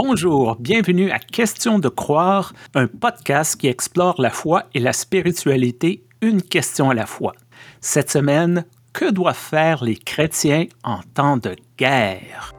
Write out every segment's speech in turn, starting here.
Bonjour, bienvenue à Question de croire, un podcast qui explore la foi et la spiritualité une question à la fois. Cette semaine, que doivent faire les chrétiens en temps de guerre?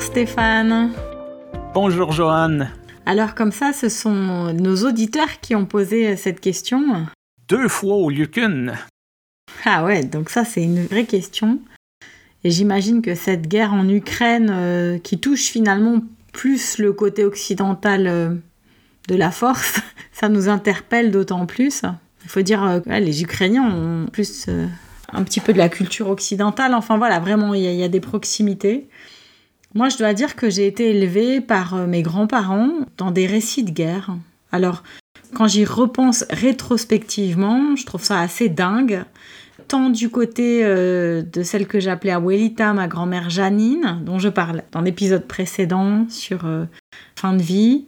Bonjour Stéphane. Bonjour Joanne. Alors comme ça, ce sont nos auditeurs qui ont posé cette question. Deux fois au lieu qu'une. Ah ouais, donc ça c'est une vraie question. Et j'imagine que cette guerre en Ukraine, euh, qui touche finalement plus le côté occidental euh, de la force, ça nous interpelle d'autant plus. Il faut dire que euh, les Ukrainiens ont plus un petit peu de la culture occidentale. Enfin voilà, vraiment, il y, a des proximités. Moi, je dois dire que j'ai été élevée par euh, mes grands-parents dans des récits de guerre. Alors, quand j'y repense rétrospectivement, je trouve ça assez dingue. Tant du côté euh, de celle que j'appelais Abuelita, ma grand-mère Janine, dont je parle dans l'épisode précédent sur euh, fin de vie,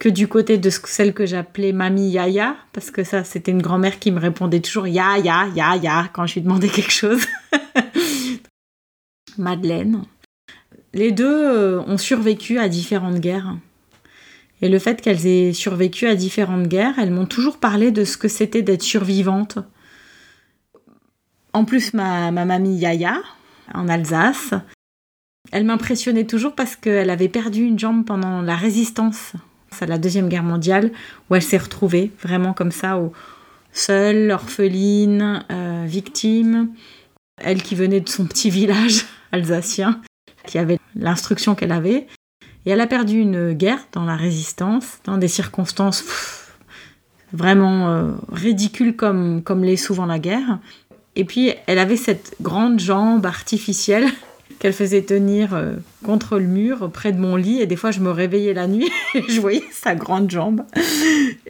que du côté de celle que j'appelais Mamie Yaya, parce que ça, c'était une grand-mère qui me répondait toujours Ya, ya, ya, ya, quand je lui demandais quelque chose. Madeleine les deux euh, ont survécu à différentes guerres. Et le fait qu'elles aient survécu à différentes guerres, elles m'ont toujours parlé de ce que c'était d'être survivante. En plus, ma, mamie Yaya, en Alsace, elle m'impressionnait toujours parce qu'elle avait perdu une jambe pendant la résistance à la Deuxième Guerre mondiale, où elle s'est retrouvée vraiment comme ça, seule, orpheline, euh, victime. Elle qui venait de son petit village alsacien, qui avait l'instruction qu'elle avait. Et elle a perdu une guerre dans la résistance, dans des circonstances vraiment euh, ridicules comme, comme l'est souvent la guerre. Et puis elle avait cette grande jambe artificielle qu'elle faisait tenir euh, contre le mur près de mon lit. Et des fois, je me réveillais la nuit et je voyais sa grande jambe.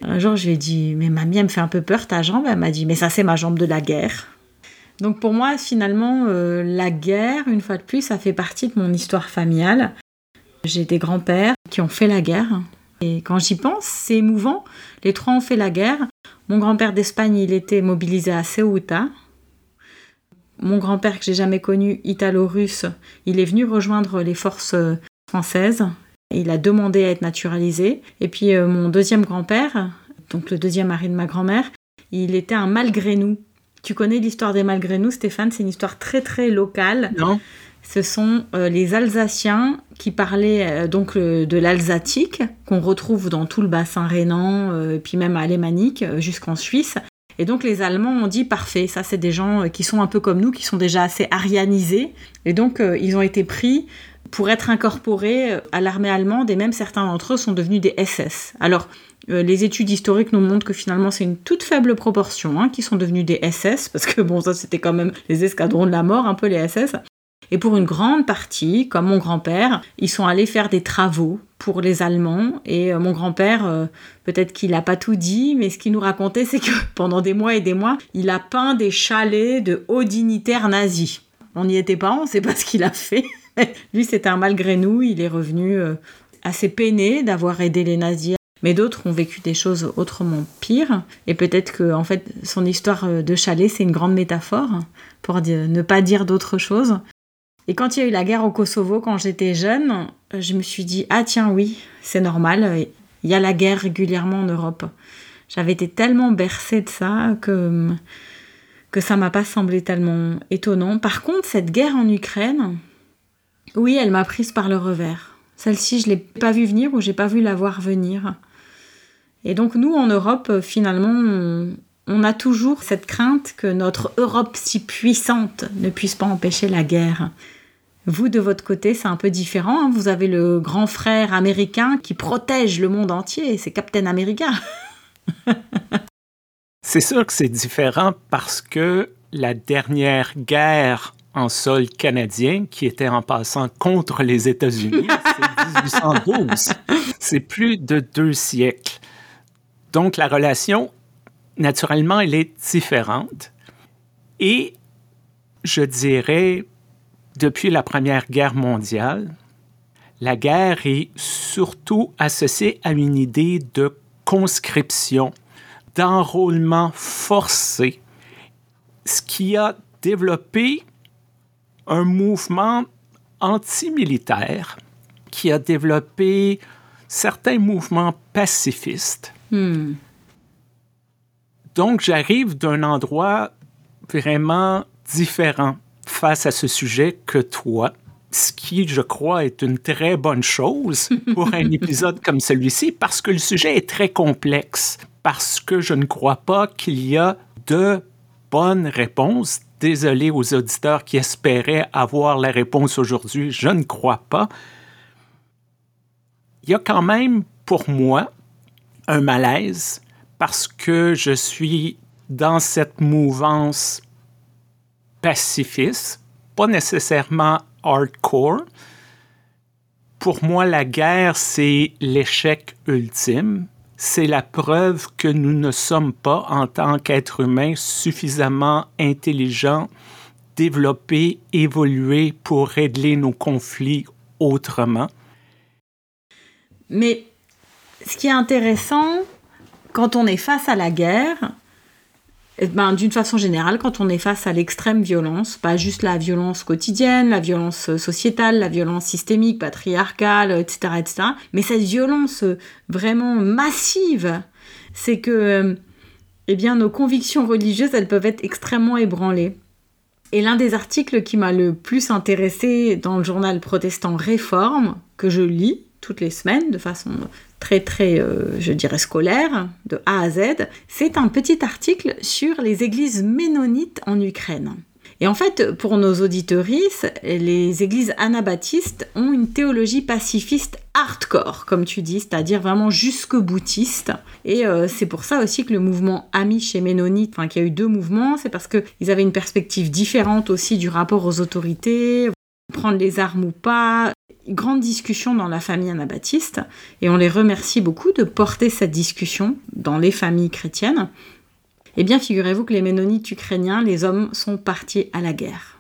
Un jour, je lui ai dit Mais mamie, elle me fait un peu peur ta jambe. Elle m'a dit Mais ça, c'est ma jambe de la guerre. Donc pour moi, finalement, euh, la guerre, une fois de plus, ça fait partie de mon histoire familiale. J'ai des grands-pères qui ont fait la guerre. Et quand j'y pense, c'est émouvant. Les trois ont fait la guerre. Mon grand-père d'Espagne, il était mobilisé à Ceuta. Mon grand-père que j'ai jamais connu, italo-russe, il est venu rejoindre les forces euh, françaises. Il a demandé à être naturalisé. Et puis euh, mon deuxième grand-père, donc le deuxième mari de ma grand-mère, il était un malgré nous. Tu connais l'histoire des Malgré nous, Stéphane? C'est une histoire très très locale. Non. Ce sont euh, les Alsaciens qui parlaient euh, donc de l'alsatique, qu'on retrouve dans tout le bassin rhénan, euh, puis même alémanique, jusqu'en Suisse. Et donc les Allemands ont dit parfait, ça c'est des gens qui sont un peu comme nous, qui sont déjà assez arianisés. Et donc ils ont été pris pour être incorporés à l'armée allemande et même certains d'entre eux sont devenus des SS. Alors euh, les études historiques nous montrent que finalement c'est une toute faible proportion hein, qui sont devenus des SS, parce que bon, ça c'était quand même les escadrons de la mort, un peu les SS. Et pour une grande partie, comme mon grand-père, ils sont allés faire des travaux pour les Allemands. Et euh, mon grand-père, euh, peut-être qu'il n'a pas tout dit, mais ce qu'il nous racontait, c'est que pendant des mois et des mois, il a peint des chalets de hauts dignitaires nazis. On n'y était pas, on ne sait pas ce qu'il a fait. Lui, c'était un malgré nous, il est revenu assez peiné d'avoir aidé les nazis mais d'autres ont vécu des choses autrement pires. Et peut-être que en fait, son histoire euh, de chalet, c'est une grande métaphore pour ne pas dire d'autre chose. Et quand il y a eu la guerre au Kosovo, quand j'étais jeune, je me suis dit ah tiens oui, c'est normal, il y a la guerre régulièrement en Europe. J'avais été tellement bercée de ça que que ça m'a pas semblé tellement étonnant. Par contre, cette guerre en Ukraine, oui, elle m'a prise par le revers. Celle-ci, je l'ai pas vue venir ou j'ai pas vu la voir venir. Et donc nous, en Europe, euh, finalement, on, a toujours cette crainte que notre Europe si puissante ne puisse pas empêcher la guerre. Vous, de votre côté, c'est un peu différent. Hein. Vous avez le grand frère américain qui protège le monde entier. C'est Captain America. c'est sûr que c'est différent parce que la dernière guerre en sol canadien, qui était en passant contre les États-Unis, c'est 1812. C'est plus de deux siècles. Donc, la relation naturellement, elle est différente. Et je dirais, depuis la Première Guerre mondiale, la guerre est surtout associée à une idée de conscription, d'enrôlement forcé, ce qui a développé un mouvement antimilitaire qui a développé certains mouvements pacifistes. Hmm. Donc, j'arrive d'un endroit vraiment différent face à ce sujet que toi, ce qui, je crois, est une très bonne chose pour un épisode comme celui-ci, parce que le sujet est très complexe, parce que je ne crois pas qu'il y a de bonnes réponses. Désolé aux auditeurs qui espéraient avoir la réponse aujourd'hui, je ne crois pas. Il y a quand même, pour moi, un malaise parce que je suis dans cette mouvance pacifiste, pas nécessairement hardcore. Pour moi, la guerre, c'est l'échec ultime. C'est la preuve que nous ne sommes pas, en tant qu'êtres humains, suffisamment intelligents, développés, évolués pour régler nos conflits autrement. Mais ce qui est intéressant, quand on est face à la guerre, eh ben, d'une façon générale, quand on est face à l'extrême violence, pas juste la violence quotidienne, la violence sociétale, la violence systémique, patriarcale, etc., etc., mais cette violence vraiment massive, c'est que, euh, eh nos convictions religieuses, elles peuvent être extrêmement ébranlées. Et l'un des articles qui m'a le plus intéressé dans le journal protestant Réforme, que je lis toutes les semaines de façon très très, euh, je dirais, scolaire, de A à Z, c'est un petit article sur les églises ménonites en Ukraine. Et en fait, pour nos auditorices, les églises anabaptistes ont une théologie pacifiste hardcore, comme tu dis, c'est-à-dire vraiment jusque boutiste. Et euh, c'est pour ça aussi que le mouvement Amish et Ménonite, enfin qu'il y a eu deux mouvements, c'est parce qu'ils avaient une perspective différente aussi du rapport aux autorités, prendre les armes ou pas, grande discussion dans la famille anabaptiste et on les remercie beaucoup de porter cette discussion dans les familles chrétiennes. Eh bien, figurez-vous que les ménonites ukrainiens, les hommes, sont partis à la guerre.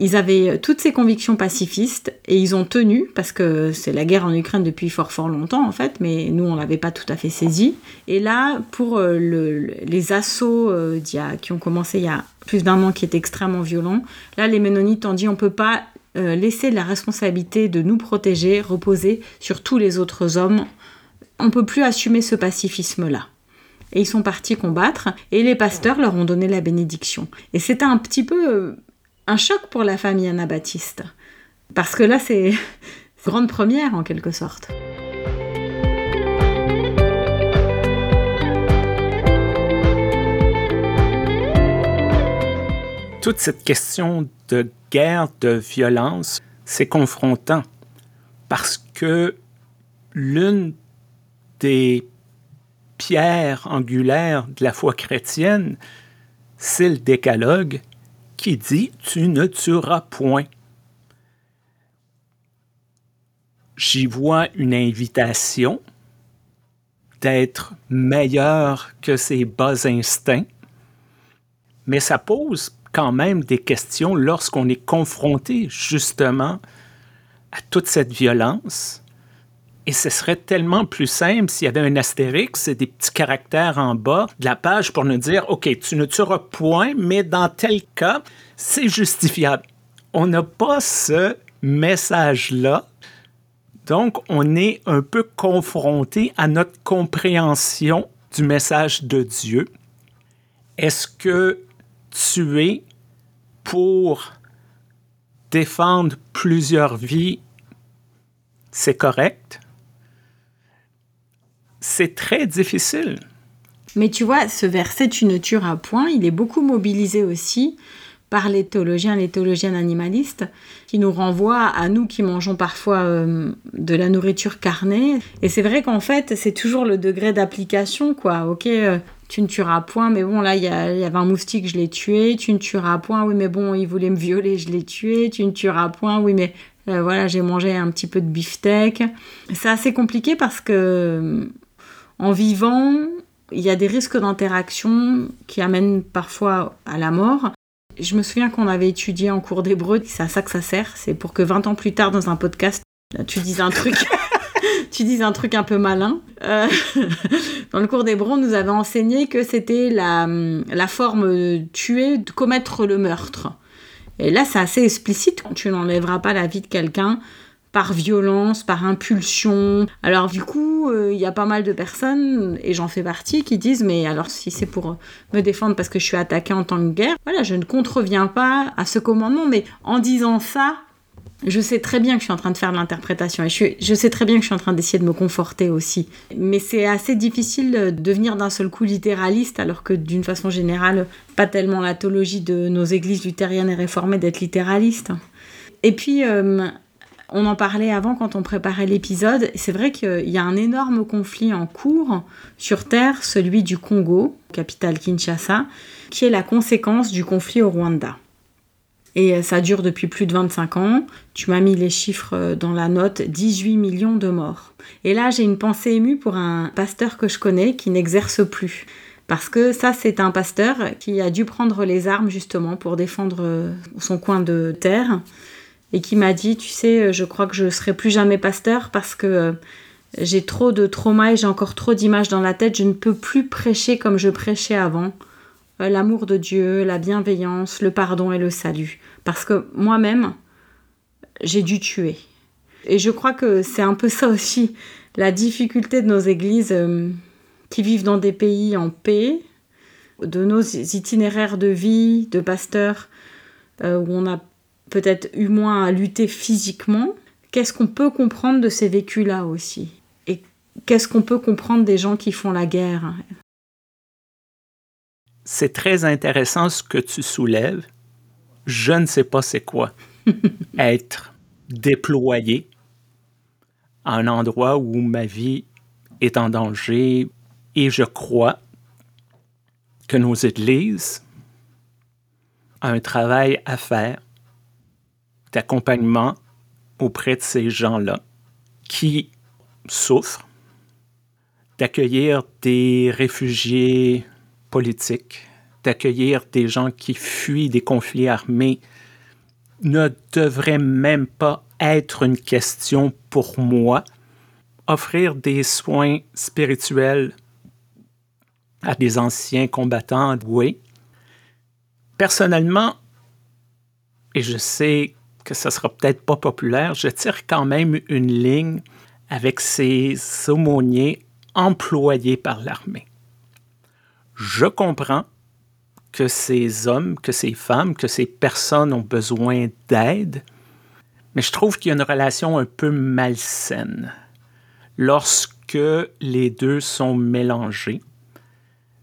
Ils avaient toutes ces convictions pacifistes et ils ont tenu, parce que c'est la guerre en Ukraine depuis fort fort longtemps en fait, mais nous on l'avait pas tout à fait saisi. Et là, pour euh, les assauts euh, qui ont commencé il y a plus d'un an qui étaient extrêmement violents, là les ménonites ont dit on peut pas euh, laisser la responsabilité de nous protéger reposer sur tous les autres hommes. On ne peut plus assumer ce pacifisme-là. Et ils sont partis combattre, et les pasteurs leur ont donné la bénédiction. Et c'était un petit peu euh, un choc pour la famille anabaptiste. Parce que là, c'est grande première en quelque sorte. Toute cette question de guerre, de violence, c'est confrontant parce que l'une des pierres angulaires de la foi chrétienne, c'est le décalogue qui dit Tu ne tueras point. J'y vois une invitation d'être meilleur que ses bas instincts, mais ça pose quand même des questions lorsqu'on est confronté justement à toute cette violence. Et ce serait tellement plus simple s'il y avait un astérix et des petits caractères en bas de la page pour nous dire, OK, tu ne tueras point, mais dans tel cas, c'est justifiable. On n'a pas ce message-là. Donc, on est un peu confronté à notre compréhension du message de Dieu. Est-ce que tuer pour défendre plusieurs vies, c'est correct. C'est très difficile. Mais tu vois, ce verset tu ne tueras point, il est beaucoup mobilisé aussi par les théologiens, les théologiennes animalistes, qui nous renvoient à nous qui mangeons parfois euh, de la nourriture carnée. Et c'est vrai qu'en fait, c'est toujours le degré d'application, quoi. Ok, euh, tu ne tueras point, mais bon, là, il y, avait un moustique, je l'ai tué, tu ne tueras point, oui, mais bon, il voulait me violer, je l'ai tué, tu ne tueras point, oui, mais euh, voilà, j'ai mangé un petit peu de beefsteak. C'est assez compliqué parce que en vivant, il y a des risques d'interaction qui amènent parfois à la mort. Je me souviens qu'on avait étudié en cours d'hébreu, c'est à ça que ça sert, c'est pour que 20 ans plus tard dans un podcast, tu dises un truc, tu dises un truc un peu malin. Euh, dans le cours d'hébreu, on nous avait enseigné que c'était la, la forme tuer, de commettre le meurtre. Et là, c'est assez explicite. Tu n'enlèveras pas la vie de quelqu'un par violence, par impulsion. Alors du coup, euh, il y a pas mal de personnes, et j'en fais partie, qui disent, mais alors si c'est pour me défendre parce que je suis attaquée en temps de guerre, voilà, je ne contreviens pas à ce commandement, mais en disant ça, je sais très bien que je suis en train de faire de l'interprétation et je, sais très bien que je suis en train d'essayer de me conforter aussi. Mais c'est assez difficile de devenir d'un seul coup littéraliste alors que d'une façon générale, pas tellement la de nos églises luthériennes et réformées d'être littéraliste. Et puis, euh, on en parlait avant quand on préparait l'épisode. C'est vrai qu'il y a un énorme conflit en cours sur Terre, celui du Congo, capitale Kinshasa, qui est la conséquence du conflit au Rwanda. Et ça dure depuis plus de 25 ans. Tu m'as mis les chiffres dans la note 18 millions de morts. Et là, j'ai une pensée émue pour un pasteur que je connais qui n'exerce plus. Parce que ça, c'est un pasteur qui a dû prendre les armes justement pour défendre son coin de terre et qui m'a dit, tu sais, je crois que je serai plus jamais pasteur parce que euh, j'ai trop de trauma et j'ai encore trop d'images dans la tête, je ne peux plus prêcher comme je prêchais avant. Euh, l'amour de Dieu, la bienveillance, le pardon et le salut. Parce que moi-même, j'ai dû tuer. Et je crois que c'est un peu ça aussi, la difficulté de nos églises euh, qui vivent dans des pays en paix, de nos itinéraires de vie, de pasteurs, où on a peut-être eu moins à lutter physiquement, qu'est-ce qu'on peut comprendre de ces vécus-là aussi? Et qu'est-ce qu'on peut comprendre des gens qui font la guerre? C'est très intéressant ce que tu soulèves. Je ne sais pas c'est quoi être déployé à un endroit où ma vie est en danger et je crois que nos églises ont un travail à faire d'accompagnement auprès de ces gens-là qui souffrent, d'accueillir des réfugiés politiques, d'accueillir des gens qui fuient des conflits armés, ne devrait même pas être une question pour moi. Offrir des soins spirituels à des anciens combattants, oui. Personnellement, et je sais que ce sera peut-être pas populaire, je tire quand même une ligne avec ces aumôniers employés par l'armée. Je comprends que ces hommes, que ces femmes, que ces personnes ont besoin d'aide, mais je trouve qu'il y a une relation un peu malsaine lorsque les deux sont mélangés.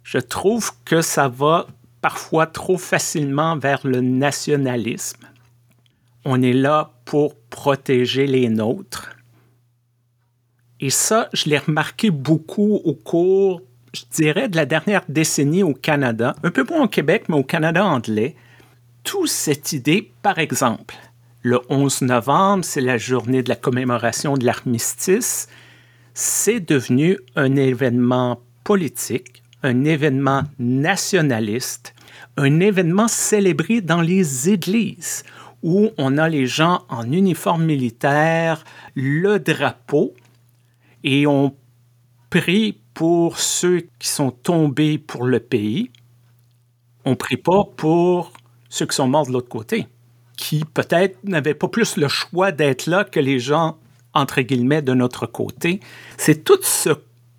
Je trouve que ça va parfois trop facilement vers le nationalisme on est là pour protéger les nôtres. Et ça, je l'ai remarqué beaucoup au cours, je dirais, de la dernière décennie au Canada, un peu moins au Québec, mais au Canada anglais. Toute cette idée, par exemple, le 11 novembre, c'est la journée de la commémoration de l'armistice, c'est devenu un événement politique, un événement nationaliste, un événement célébré dans les églises où on a les gens en uniforme militaire, le drapeau, et on prie pour ceux qui sont tombés pour le pays. On prie pas pour ceux qui sont morts de l'autre côté, qui peut-être n'avaient pas plus le choix d'être là que les gens, entre guillemets, de notre côté. C'est tout ce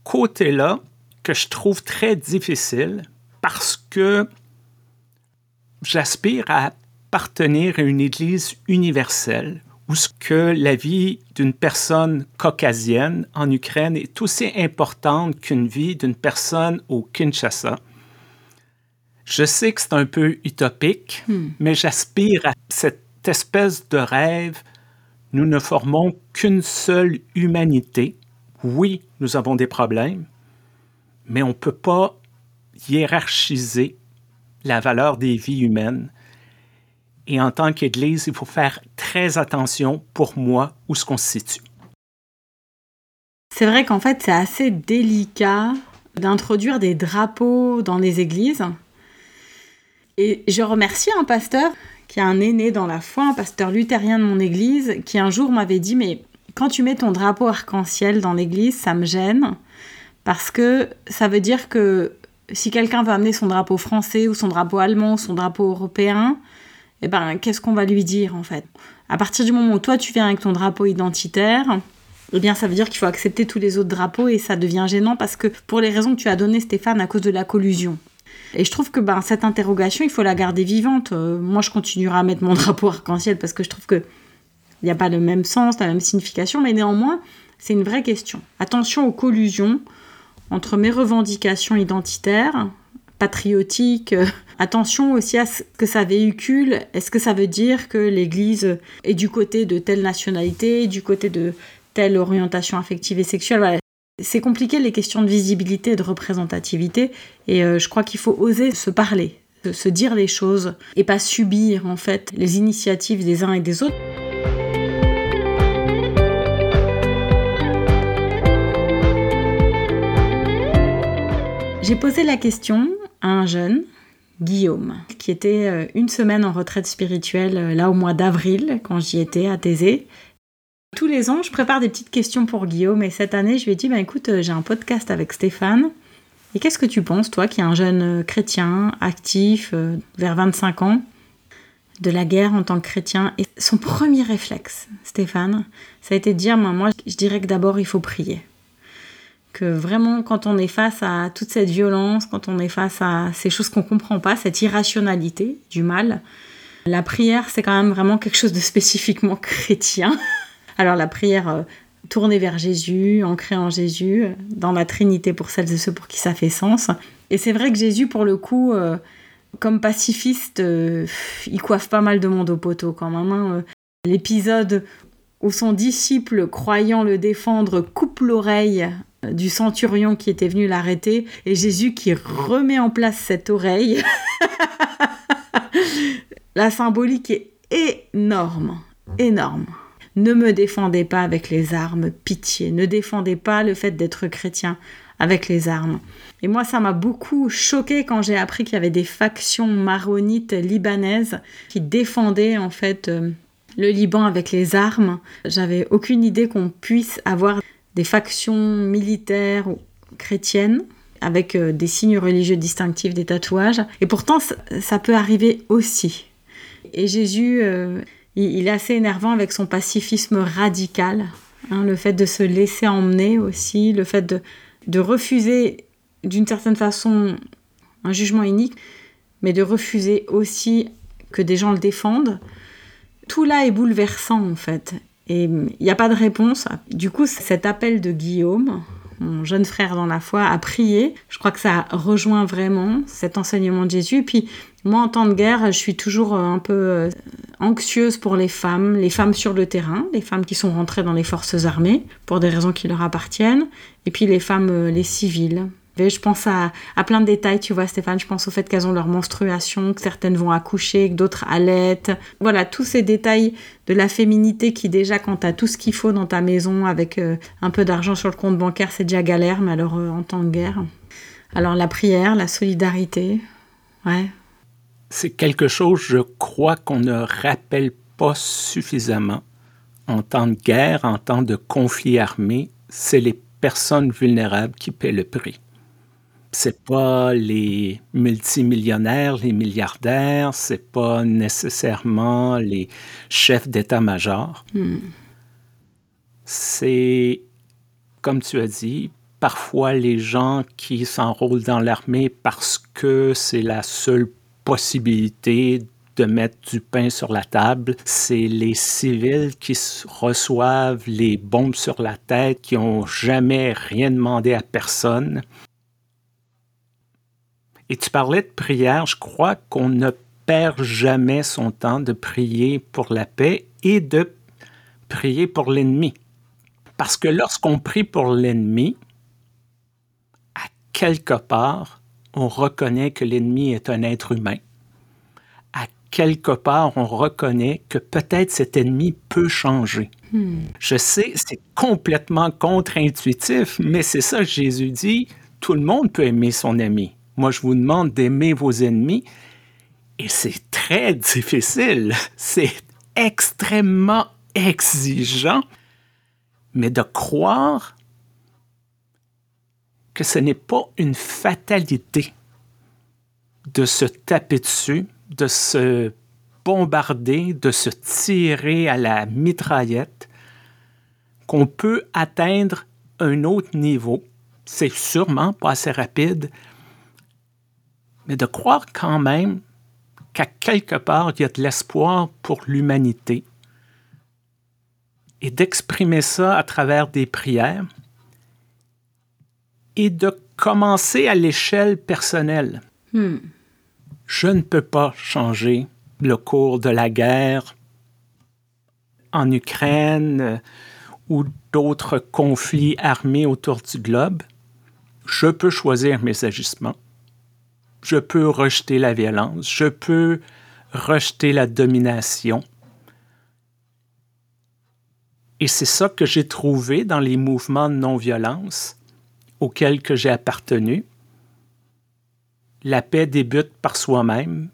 côté-là que je trouve très difficile parce que j'aspire à appartenir à une Église universelle où ce que la vie d'une personne caucasienne en Ukraine est aussi importante qu'une vie d'une personne au Kinshasa. Je sais que c'est un peu utopique, hmm. mais j'aspire à cette espèce de rêve. Nous ne formons qu'une seule humanité. Oui, nous avons des problèmes, mais on ne peut pas hiérarchiser la valeur des vies humaines et en tant qu'Église, il faut faire très attention pour moi où se situe. C'est vrai qu'en fait, c'est assez délicat d'introduire des drapeaux dans les églises. Et je remercie un pasteur qui a un aîné dans la foi, un pasteur luthérien de mon église, qui un jour m'avait dit Mais quand tu mets ton drapeau arc-en-ciel dans l'église, ça me gêne, parce que ça veut dire que si quelqu'un veut amener son drapeau français ou son drapeau allemand ou son drapeau européen, eh ben, qu'est-ce qu'on va lui dire en fait? À partir du moment où toi tu viens avec ton drapeau identitaire, eh bien ça veut dire qu'il faut accepter tous les autres drapeaux et ça devient gênant parce que pour les raisons que tu as données Stéphane à cause de la collusion. Et je trouve que ben, cette interrogation, il faut la garder vivante. Euh, moi, je continuerai à mettre mon drapeau arc-en-ciel parce que je trouve que il n'y a pas le même sens, la même signification, mais néanmoins, c'est une vraie question. Attention aux collusions entre mes revendications identitaires, patriotiques, euh, attention aussi à ce que ça véhicule. Est-ce que ça veut dire que l'Église est du côté de telle nationalité, du côté de telle orientation affective et sexuelle? C'est compliqué les questions de visibilité et de représentativité, et euh, je crois qu'il faut oser se parler, se dire les choses, et pas subir en fait les initiatives des uns et des autres. J'ai posé la question un jeune, Guillaume, qui était euh, une semaine en retraite spirituelle euh, là au mois d'avril, quand j'y étais à Thésée. Tous les ans, je prépare des petites questions pour Guillaume et cette année, je lui ai dit, bah, écoute, euh, j'ai un podcast avec Stéphane. Et qu'est-ce que tu penses, toi, qui es un jeune chrétien, actif, vers 25 ans, de la guerre en tant que chrétien? Et son premier réflexe, Stéphane, ça a été de dire, moi, je dirais que d'abord, il faut prier que vraiment quand on est face à toute cette violence, quand on est face à ces choses qu'on comprend pas, cette irrationalité du mal, la prière c'est quand même vraiment quelque chose de spécifiquement chrétien. Alors la prière euh, tournée vers Jésus, ancrée en Jésus, dans la Trinité pour celles et ceux pour qui ça fait sens. Et c'est vrai que Jésus pour le coup euh, comme pacifiste, euh, il coiffe pas mal de monde au poteau quand même. Hein. L'épisode où son disciple, croyant le défendre, coupe l'oreille du centurion qui était venu l'arrêter et Jésus qui remet en place cette oreille. La symbolique est énorme, énorme. Ne me défendez pas avec les armes, pitié. Ne défendez pas le fait d'être chrétien avec les armes. Et moi, ça m'a beaucoup choqué quand j'ai appris qu'il y avait des factions maronites libanaises qui défendaient en fait euh, le Liban avec les armes. J'avais aucune idée qu'on puisse avoir des factions militaires chrétiennes avec euh, des signes religieux distinctifs, des tatouages. Et pourtant, ça, peut arriver aussi. Et Jésus, euh, il, est assez énervant avec son pacifisme radical, hein, le fait de se laisser emmener aussi, le fait de, de refuser d'une certaine façon un jugement unique, mais de refuser aussi que des gens le défendent. Tout là est bouleversant en fait. Et il n'y a pas de réponse. Du coup, cet appel de Guillaume, mon jeune frère dans la foi, à prier, je crois que ça rejoint vraiment cet enseignement de Jésus. Et puis, moi, en temps de guerre, je suis toujours un peu euh, anxieuse pour les femmes, les femmes sur le terrain, les femmes qui sont rentrées dans les forces armées pour des raisons qui leur appartiennent, et puis les femmes, euh, les je pense à, plein de détails, tu vois, Stéphane. Je pense au fait qu'elles ont leur menstruation, que certaines vont accoucher, que d'autres allaitent. Voilà, tous ces détails de la féminité qui, déjà, quand tu as tout ce qu'il faut dans ta maison avec euh, un peu d'argent sur le compte bancaire, c'est déjà galère, mais alors en temps de guerre. Alors, la prière, la solidarité, ouais. C'est quelque chose, je crois, qu'on ne rappelle pas suffisamment. En temps de guerre, en temps de conflit armé, c'est les personnes vulnérables qui paient le prix c'est pas les multimillionnaires, les milliardaires, c'est pas nécessairement les chefs d'état-major. Hmm. C'est, comme tu as dit, parfois les gens qui s'enrôlent dans l'armée parce que c'est la seule possibilité de mettre du pain sur la table. C'est les civils qui reçoivent les bombes sur la tête, qui n'ont jamais rien demandé à personne. Et tu parlais de prière, je crois qu'on ne perd jamais son temps de prier pour la paix et de prier pour l'ennemi. Parce que lorsqu'on prie pour l'ennemi, à quelque part, on reconnaît que l'ennemi est un être humain. À quelque part, on reconnaît que peut-être cet ennemi peut changer. Hmm. Je sais, c'est complètement contre-intuitif, mais c'est ça que Jésus dit tout le monde peut aimer son ami. Moi, je vous demande d'aimer vos ennemis. Et c'est très difficile. C'est extrêmement exigeant. Mais de croire que ce n'est pas une fatalité de se taper dessus, de se bombarder, de se tirer à la mitraillette, qu'on peut atteindre un autre niveau. C'est sûrement pas assez rapide, mais de croire quand même qu'à quelque part, il y a de l'espoir pour l'humanité et d'exprimer ça à travers des prières et de commencer à l'échelle personnelle. Hmm. Je ne peux pas changer le cours de la guerre en Ukraine euh, ou d'autres conflits armés autour du globe. Je peux choisir mes agissements. Je peux rejeter la violence. Je peux rejeter la domination. Et c'est ça que j'ai trouvé dans les mouvements de non-violence auxquels que j'ai appartenu. La paix débute par soi-même.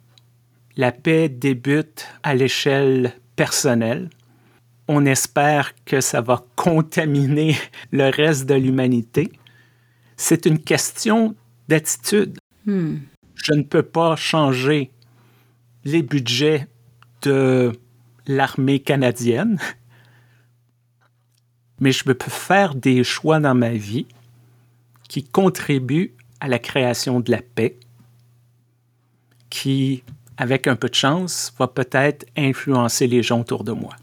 La paix débute à l'échelle personnelle. On espère que ça va contaminer le reste de l'humanité. C'est une question d'attitude. Hmm. Je ne peux pas changer les budgets de l'armée canadienne, mais je peux faire des choix dans ma vie qui contribuent à la création de la paix, qui, avec un peu de chance, va peut-être influencer les gens autour de moi.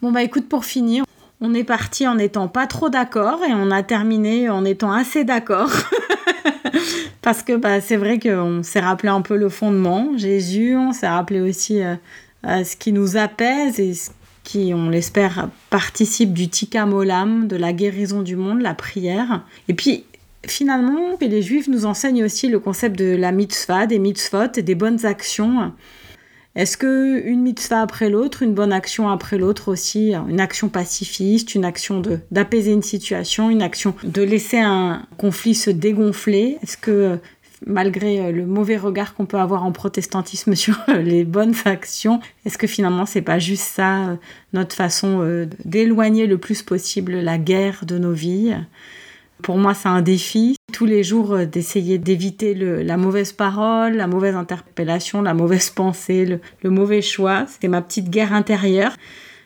Bon bah écoute, pour finir, on est parti en n'étant pas trop d'accord et on a terminé en étant assez d'accord. Parce que bah, c'est vrai qu'on s'est rappelé un peu le fondement, Jésus, on s'est rappelé aussi euh, ce qui nous apaise et ce qui, on l'espère, participe du tikam olam, de la guérison du monde, la prière. Et puis, finalement, les Juifs nous enseignent aussi le concept de la mitzvah, des mitzvot et des bonnes actions. Est-ce que une mitzvah après l'autre, une bonne action après l'autre aussi, une action pacifiste, une action de d'apaiser une situation, une action de laisser un conflit se dégonfler? Est-ce que malgré euh, le mauvais regard qu'on peut avoir en protestantisme sur euh, les bonnes actions, est-ce que finalement c'est pas juste ça euh, notre façon d'éloigner le plus possible la guerre de nos vies? Pour moi, c'est un défi tous les jours d'essayer d'éviter la mauvaise parole, la mauvaise interpellation, la mauvaise pensée, le, mauvais choix. C'est ma petite guerre intérieure,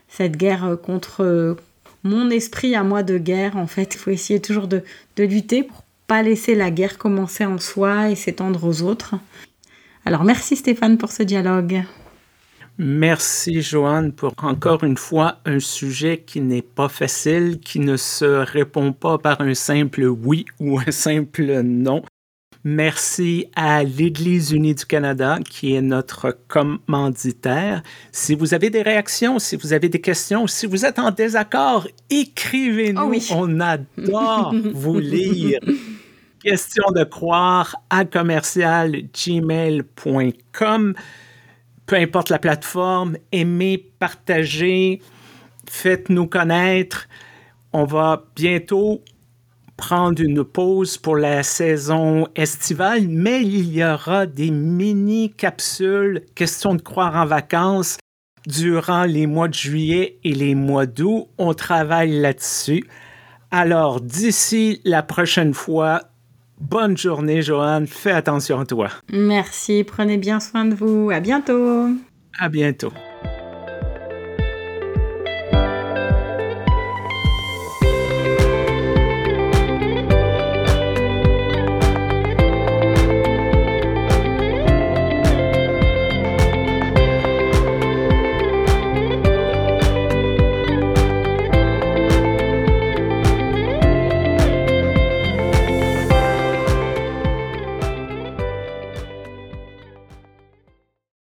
cette guerre contre mon esprit à moi de guerre. En fait, il faut essayer toujours de, de lutter pour pas laisser la guerre commencer en soi et s'étendre aux autres. Alors merci Stéphane pour ce dialogue. Merci Joanne pour encore une fois un sujet qui n'est pas facile, qui ne se répond pas par un simple oui ou un simple non. Merci à l'Église unie du Canada qui est notre commanditaire. Si vous avez des réactions, si vous avez des questions, si vous êtes en désaccord, écrivez-nous. Oh oui. On adore vous lire. Question de croire à commercial gmail.com. Peu importe la plateforme, aimez, partagez, faites-nous connaître. On va bientôt prendre une pause pour la saison estivale, mais il y aura des mini-capsules question de croire en vacances durant les mois de juillet et les mois d'août. On travaille là-dessus. Alors, d'ici la prochaine fois, bonne journée, Joanne. Fais attention à toi. Merci. Prenez bien soin de vous. À bientôt. À bientôt.